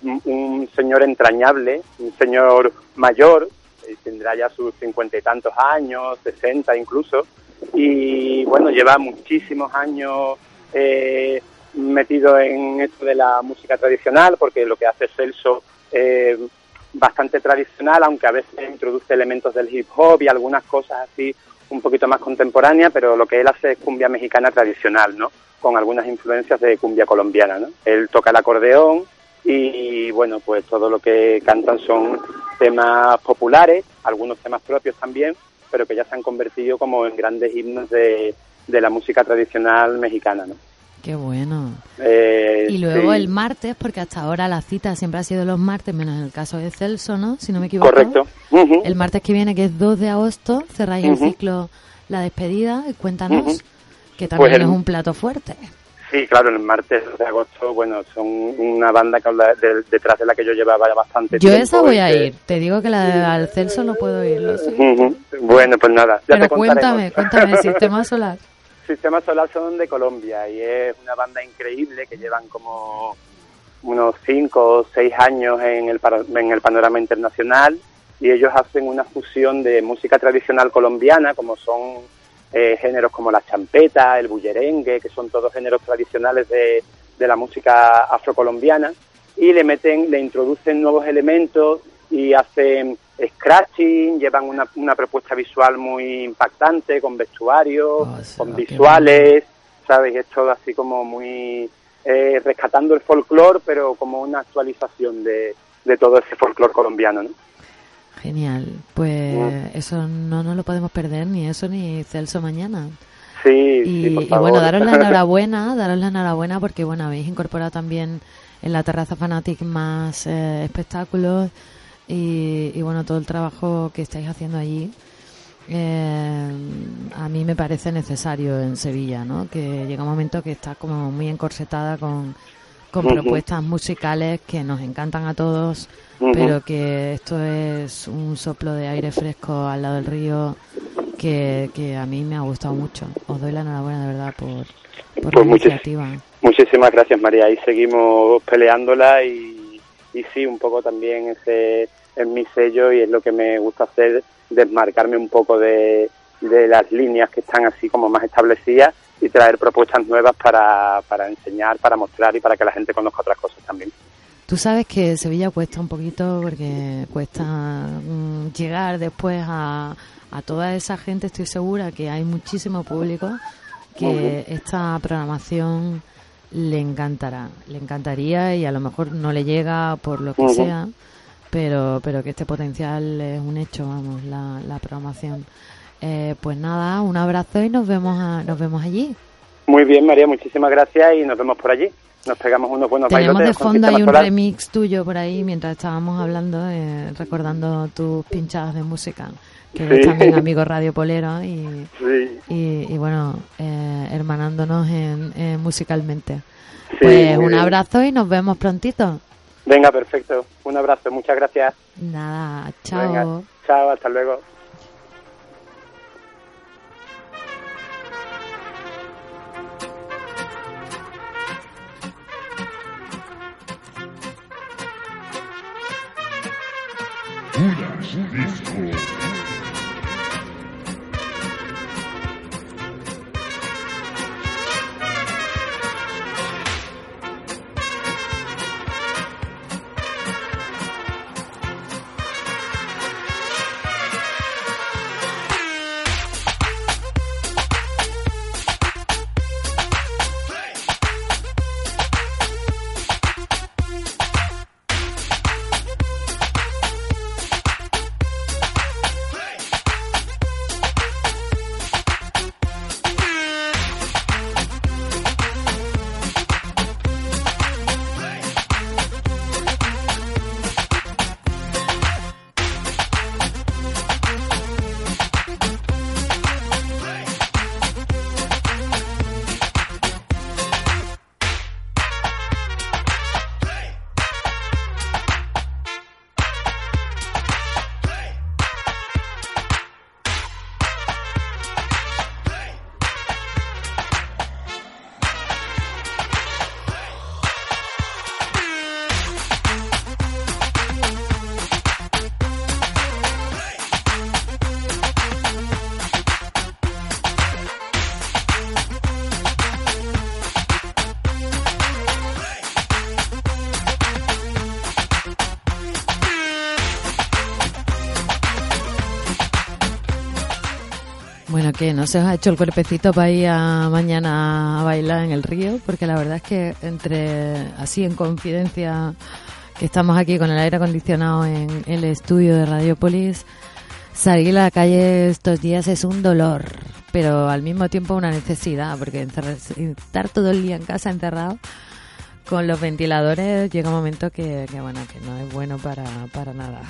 un- un señor entrañable, un señor mayor, eh, tendrá ya sus cincuenta y tantos años, sesenta incluso, y bueno, lleva muchísimos años eh, metido en esto de la música tradicional, porque lo que hace Celso es bastante tradicional, aunque a veces introduce elementos del hip hop y algunas cosas así un poquito más contemporáneas, pero lo que él hace es cumbia mexicana tradicional, ¿no? Con algunas influencias de cumbia colombiana, ¿no? Él toca el acordeón y, bueno, pues todo lo que cantan son temas populares, algunos temas propios también, pero que ya se han convertido como en grandes himnos de, de la música tradicional mexicana, ¿no? Qué bueno. Eh, Y luego sí, el martes, porque hasta ahora la cita siempre ha sido los martes, menos en el caso de Celso, ¿no? Si no me equivoco. Correcto. El martes que viene, que es 2 de agosto, cerráis Ujú. el ciclo La Despedida. y Cuéntanos, que también Pues el- es un plato fuerte. Sí, claro, el martes de agosto, bueno, son una banda que de- detrás de la que yo llevaba ya bastante Yo tiempo. esa voy a que- ir. Te digo que la de al Celso no puedo ir. Bueno, pues nada, ya Pero te cuéntame, cuéntame, Sistema Solar. Sistema Solar son de Colombia y es una banda increíble que llevan como unos cinco o seis años en el, en el panorama internacional y ellos hacen una fusión de música tradicional colombiana como son eh, géneros como la champeta, el bullerengue, que son todos géneros tradicionales de, de la música afrocolombiana y le meten, le introducen nuevos elementos y hacen scratching, llevan una, una propuesta visual muy impactante con vestuario, Oh, sí, con qué visuales, ¿sabes? Es todo así como muy eh, rescatando el folclore, pero como una actualización de, de todo ese folclore colombiano, ¿no? Genial. Pues eso no nos lo podemos perder, ni eso ni Celso mañana. Sí, Y, sí, por y bueno, daros la enhorabuena, daros la enhorabuena porque bueno, habéis incorporado también en la terraza Fanatic más eh, espectáculos y, y bueno, todo el trabajo que estáis haciendo allí. eh, a mí me parece necesario en Sevilla, ¿no? Que llega un momento que está como muy encorsetada con, con propuestas musicales que nos encantan a todos, Pero que esto es un soplo de aire fresco al lado del río que, que a mí me ha gustado mucho. Os doy la enhorabuena de verdad por, por Pues la muchis- iniciativa. Muchísimas gracias, María. Ahí seguimos peleándola y, y sí, un poco también ese es mi sello y es lo que me gusta hacer, desmarcarme un poco de, de las líneas que están así como más establecidas y traer propuestas nuevas para, para enseñar, para mostrar y para que la gente conozca otras cosas también. Tú sabes que Sevilla cuesta un poquito porque cuesta mm, llegar después a, a toda esa gente. Estoy segura que hay muchísimo público que esta programación le encantará, le encantaría y a lo mejor no le llega por lo que sea, pero pero que este potencial es un hecho, vamos, la, la programación. Eh, pues nada, un abrazo y nos vemos a- nos vemos allí. Muy bien, María, muchísimas gracias y nos vemos por allí. Nos pegamos unos buenos Tenemos de fondo ahí un Solar. remix tuyo por ahí mientras estábamos hablando, eh, recordando tus pinchadas de música, que Sí. también amigo Radio Polero y, Sí, y, y bueno, eh, hermanándonos en, en musicalmente. sí, pues un abrazo y nos vemos prontito. Venga, perfecto. Un abrazo, muchas gracias. Nada, chao. Venga, chao, hasta luego. Nicht. Que no se os ha hecho el cuerpecito para ir a mañana a bailar en el río, porque la verdad es que entre así en confidencia que estamos aquí con el aire acondicionado en el estudio de Radiopolis, salir a la calle estos días es un dolor, pero al mismo tiempo una necesidad, porque estar todo el día en casa encerrado con los ventiladores llega un momento que, que, bueno que no es bueno para, para nada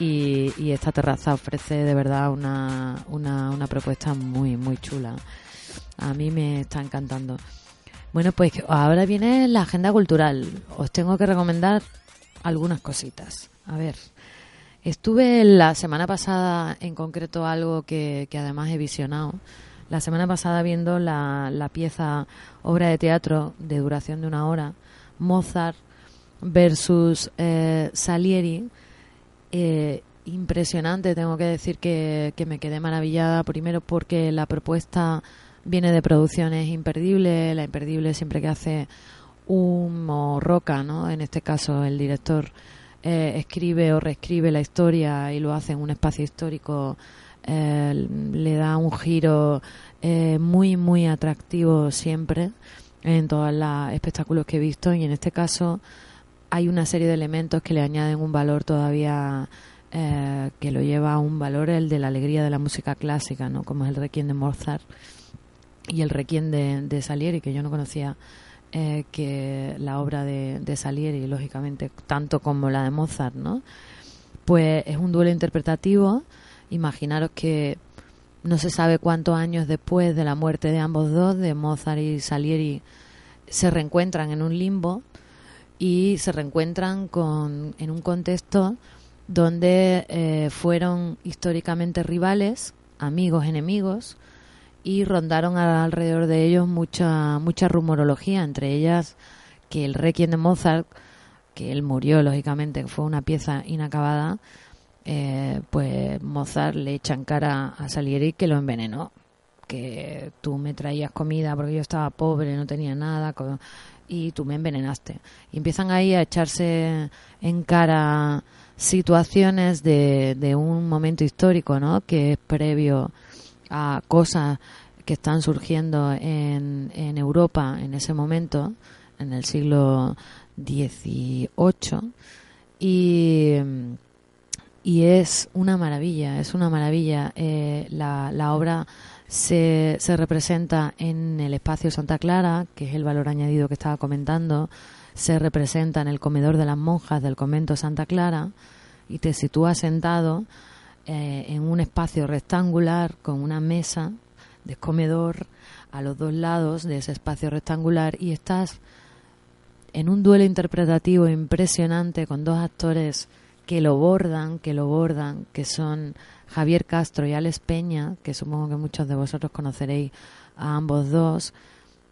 y, y esta terraza ofrece de verdad una, una, una propuesta muy muy chula. A mí me está encantando. Bueno pues ahora viene la agenda cultural. Os tengo que recomendar algunas cositas. A ver estuve la semana pasada en concreto algo que, que además he visionado. La semana pasada viendo la, la pieza obra de teatro de duración de una hora, Mozart versus eh, Salieri. Eh, impresionante, tengo que decir que, que me quedé maravillada, primero porque la propuesta viene de producciones imperdible, la imperdible siempre que hace Humo Roca, ¿no? En este caso el director eh, escribe o reescribe la historia y lo hace en un espacio histórico, eh, le da un giro eh, muy, muy atractivo siempre en todos los espectáculos que he visto y en este caso hay una serie de elementos que le añaden un valor todavía eh, que lo lleva a un valor el de la alegría de la música clásica, ¿no? Como es el Requiem de Mozart y el Requiem de, de Salieri, que yo no conocía eh, que la obra de, de Salieri, lógicamente, tanto como la de Mozart, ¿no? Pues es un duelo interpretativo. Imaginaros que no se sabe cuántos años después de la muerte de ambos dos, de Mozart y Salieri, se reencuentran en un limbo y se reencuentran con, en un contexto donde eh, fueron históricamente rivales, amigos, enemigos, y rondaron alrededor de ellos mucha, mucha rumorología, entre ellas que el Requiem de Mozart, que él murió, lógicamente, fue una pieza inacabada, eh, pues Mozart le echa en cara a Salieri que lo envenenó, que tú me traías comida porque yo estaba pobre, no tenía nada, y tú me envenenaste. Y empiezan ahí a echarse en cara situaciones de, de un momento histórico, ¿no? Que es previo a cosas que están surgiendo en, en Europa en ese momento, en el siglo XVIII, y, y es una maravilla, es una maravilla. Eh, la, la obra se, se representa en el espacio Santa Clara, que es el valor añadido que estaba comentando, se representa en el comedor de las monjas del convento Santa Clara y te sitúas sentado eh, en un espacio rectangular con una mesa de comedor a los dos lados de ese espacio rectangular y estás en un duelo interpretativo impresionante con dos actores que lo bordan, que lo bordan, que son Javier Castro y Alex Peña, que supongo que muchos de vosotros conoceréis a ambos dos,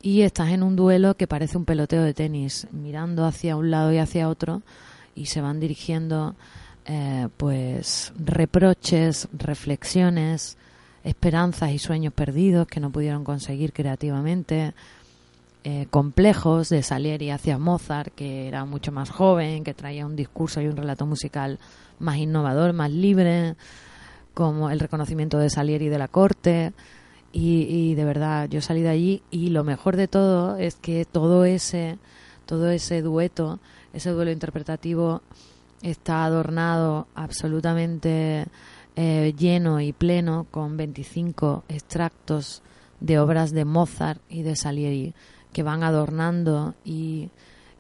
y estás en un duelo que parece un peloteo de tenis, mirando hacia un lado y hacia otro, y se van dirigiendo eh, pues reproches, reflexiones, esperanzas y sueños perdidos que no pudieron conseguir creativamente, eh, complejos de Salieri hacia Mozart, que era mucho más joven, que traía un discurso y un relato musical más innovador, más libre, como el reconocimiento de Salieri de la corte. Y, de verdad, yo salí de allí y lo mejor de todo es que todo ese, todo ese dueto, ese duelo interpretativo está adornado absolutamente eh, lleno y pleno con 25 extractos de obras de Mozart y de Salieri que van adornando y,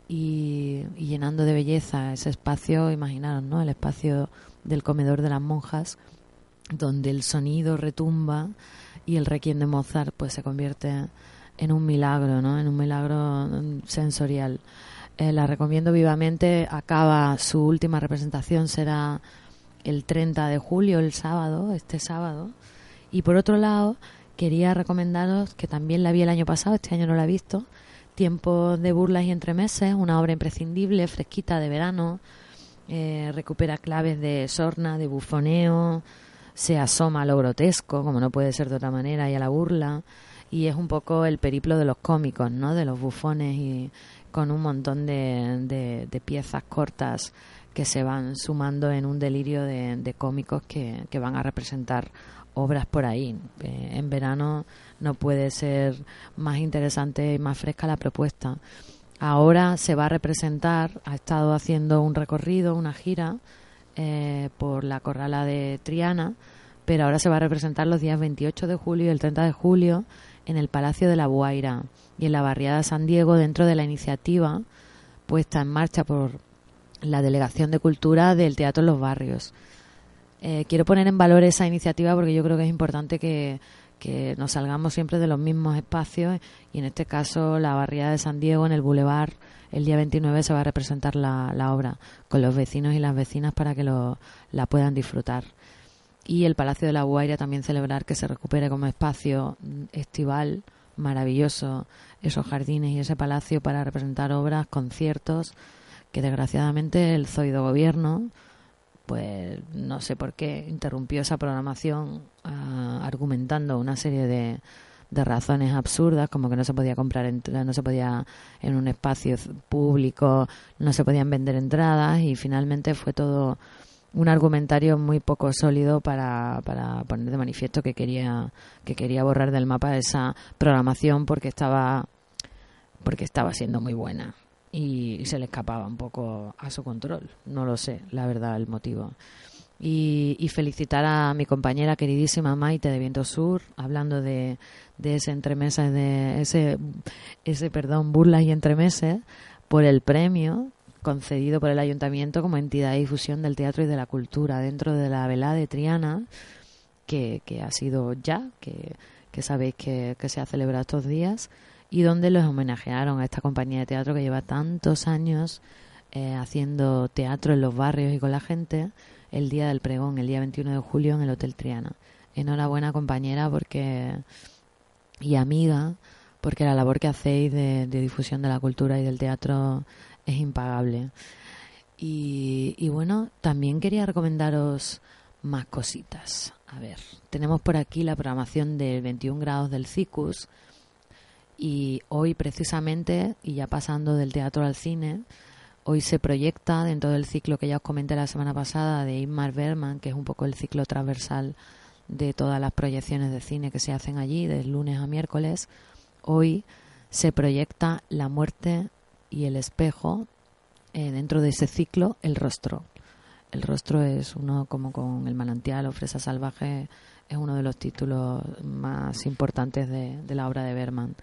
y, y llenando de belleza ese espacio, imaginaros, ¿no? El espacio del comedor de las monjas, donde el sonido retumba y el requiem de Mozart pues se convierte en un milagro, ¿no? En un milagro sensorial. Eh, la recomiendo vivamente. Acaba su última representación será el 30 de julio, el sábado, este sábado. Y por otro lado, quería recomendaros que también la vi el año pasado, este año no la he visto. Tiempo de burlas y entremeses, una obra imprescindible, fresquita de verano. Eh, recupera claves de sorna, de bufoneo, se asoma a lo grotesco, como no puede ser de otra manera, y a la burla. Y es un poco el periplo de los cómicos, ¿no? De los bufones y con un montón de, de, de piezas cortas que se van sumando en un delirio de, de cómicos que, que van a representar obras por ahí. Eh, en verano no puede ser más interesante y más fresca la propuesta. Ahora se va a representar, ha estado haciendo un recorrido, una gira eh, por la corrala de Triana, pero ahora se va a representar los días 28 de julio y el 30 de julio en el Palacio de la Buaira y en la barriada San Diego dentro de la iniciativa puesta en marcha por la Delegación de Cultura del Teatro en los Barrios. Eh, quiero poner en valor esa iniciativa porque yo creo que es importante que, que nos salgamos siempre de los mismos espacios y en este caso la barriada de San Diego en el Boulevard el día 29 se va a representar la, la obra con los vecinos y las vecinas para que lo, la puedan disfrutar. Y el Palacio de la Guaira también celebrar que se recupere como espacio estival maravilloso esos jardines y ese palacio para representar obras, conciertos que desgraciadamente el zoido gobierno pues no sé por qué interrumpió esa programación ah, argumentando una serie de, de razones absurdas como que no se podía comprar no se podía en un espacio público no se podían vender entradas y finalmente fue todo un argumentario muy poco sólido para, para poner de manifiesto que quería que quería borrar del mapa esa programación porque estaba porque estaba siendo muy buena y, se le escapaba un poco a su control. No lo sé la verdad el motivo. Y, y, felicitar a mi compañera queridísima Maite de Viento Sur hablando de, de ese entremeses de ese ese perdón burlas y entremeses por el premio concedido por el ayuntamiento como entidad de difusión del teatro y de la cultura dentro de la velada de Triana, que, que ha sido ya, que, que sabéis que, que, se ha celebrado estos días, y donde los homenajearon a esta compañía de teatro que lleva tantos años eh, haciendo teatro en los barrios y con la gente el día del pregón, el día 21 de julio en el Hotel Triana. Enhorabuena compañera porque y amiga porque la labor que hacéis de, de difusión de la cultura y del teatro es impagable. Y, bueno, también quería recomendaros más cositas. A ver, tenemos por aquí la programación de 21 grados del CICUS y hoy precisamente, y ya pasando del teatro al cine, hoy se proyecta dentro del ciclo que ya os comenté la semana pasada de Ingmar Bergman, que es un poco el ciclo transversal de todas las proyecciones de cine que se hacen allí, de lunes a miércoles, hoy se proyecta La muerte y el espejo, eh, dentro de ese ciclo, el rostro. El rostro es uno como con el manantial o fresa salvaje, es uno de los títulos más importantes de, la obra de Berman.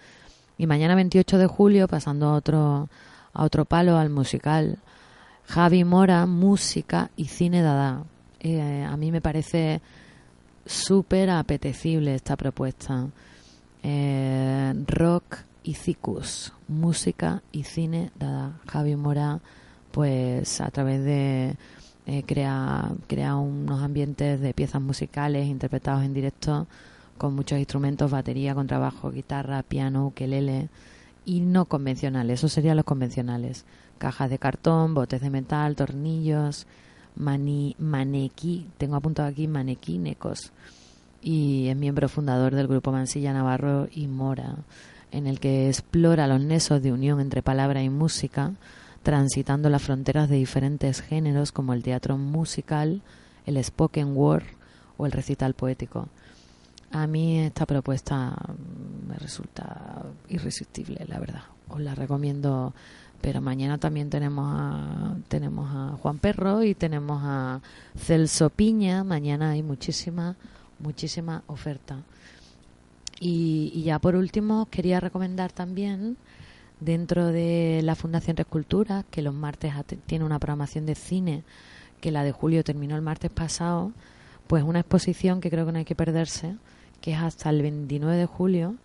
Y mañana 28 de julio, pasando a otro, a otro palo, al musical, Javi Mora, música y cine dada. Eh, a mí me parece súper apetecible esta propuesta. Eh, rock y Cicus, música y cine, dada Javi Mora, pues a través de eh, crea, crea unos ambientes de piezas musicales interpretados en directo con muchos instrumentos, batería, contrabajo, guitarra, piano, ukelele y no convencionales, esos serían los convencionales. Cajas de cartón, botes de metal, tornillos, mani, manequí, tengo apuntado aquí manequínecos y es miembro fundador del grupo Mansilla Navarro y Mora en el que explora los nexos de unión entre palabra y música, transitando las fronteras de diferentes géneros como el teatro musical, el spoken word o el recital poético. A mí esta propuesta me resulta irresistible, la verdad. Os la recomiendo, pero mañana también tenemos a, tenemos a Juan Perro y tenemos a Celso Piña. Mañana hay muchísima, muchísima oferta. Y, ya por último quería recomendar también dentro de la Fundación Rescultura, que los martes tiene una programación de cine, que la de julio terminó el martes pasado, pues una exposición que creo que no hay que perderse, que es hasta el 29 de julio,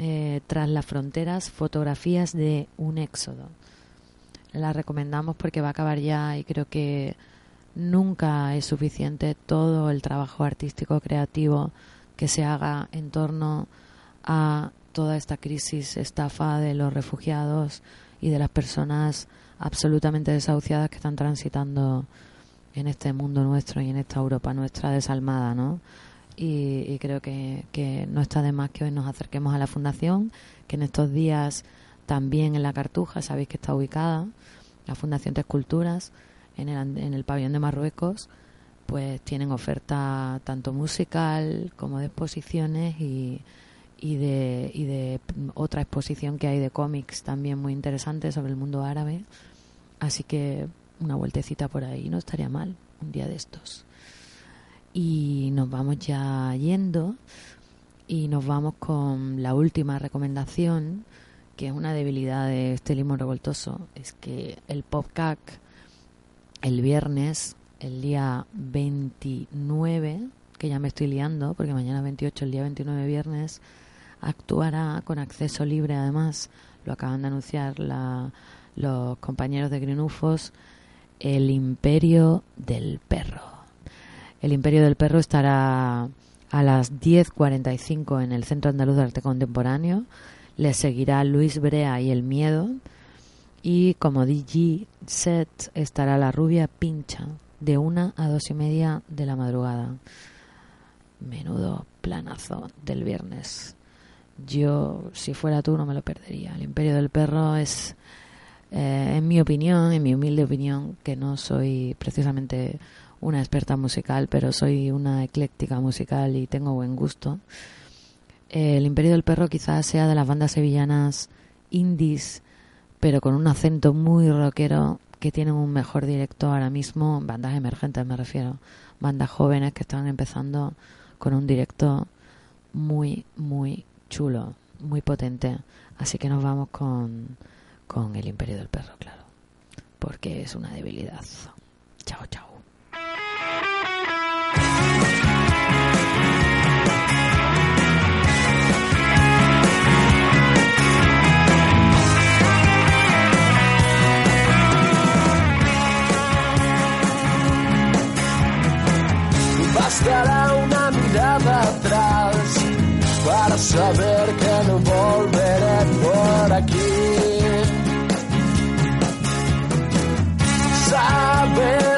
eh, tras las fronteras, fotografías de un éxodo. La recomendamos porque va a acabar ya y creo que nunca es suficiente todo el trabajo artístico creativo que se haga en torno a toda esta crisis estafa de los refugiados y de las personas absolutamente desahuciadas que están transitando en este mundo nuestro y en esta Europa nuestra desalmada, ¿no? Y, creo que, que, no está de más que hoy nos acerquemos a la Fundación, que en estos días también en la Cartuja, sabéis que está ubicada, la Fundación de Esculturas, en el, en el pabellón de Marruecos, pues tienen oferta tanto musical como de exposiciones y, y de, y de otra exposición que hay de cómics también muy interesante sobre el mundo árabe. Así que una vueltecita por ahí no estaría mal, un día de estos. Y nos vamos ya yendo y nos vamos con la última recomendación, que es una debilidad de este limón revoltoso, es que el PopCac el viernes, el día 29, que ya me estoy liando, porque mañana 28, el día 29 viernes, actuará con acceso libre además, lo acaban de anunciar la, los compañeros de Grinufos, el Imperio del Perro. El Imperio del Perro estará a las 10.45 en el Centro Andaluz de Arte Contemporáneo. Le seguirá Luis Brea y El Miedo. Y como DJ set estará La Rubia Pincha de una a dos y media de la madrugada. Menudo planazo del viernes. Yo, si fuera tú, no me lo perdería. El Imperio del Perro es, eh, en mi opinión, en mi humilde opinión, que no soy precisamente una experta musical, pero soy una ecléctica musical y tengo buen gusto. El Imperio del Perro quizás sea de las bandas sevillanas indies, pero con un acento muy rockero que tienen un mejor directo ahora mismo, bandas emergentes me refiero, bandas jóvenes que están empezando con un directo muy, muy chulo, muy potente. Así que nos vamos con, con el Imperio del Perro, claro, porque es una debilidad. Chao, chao. Bastará una mirada atrás para saber que no volveré por aquí. Sabes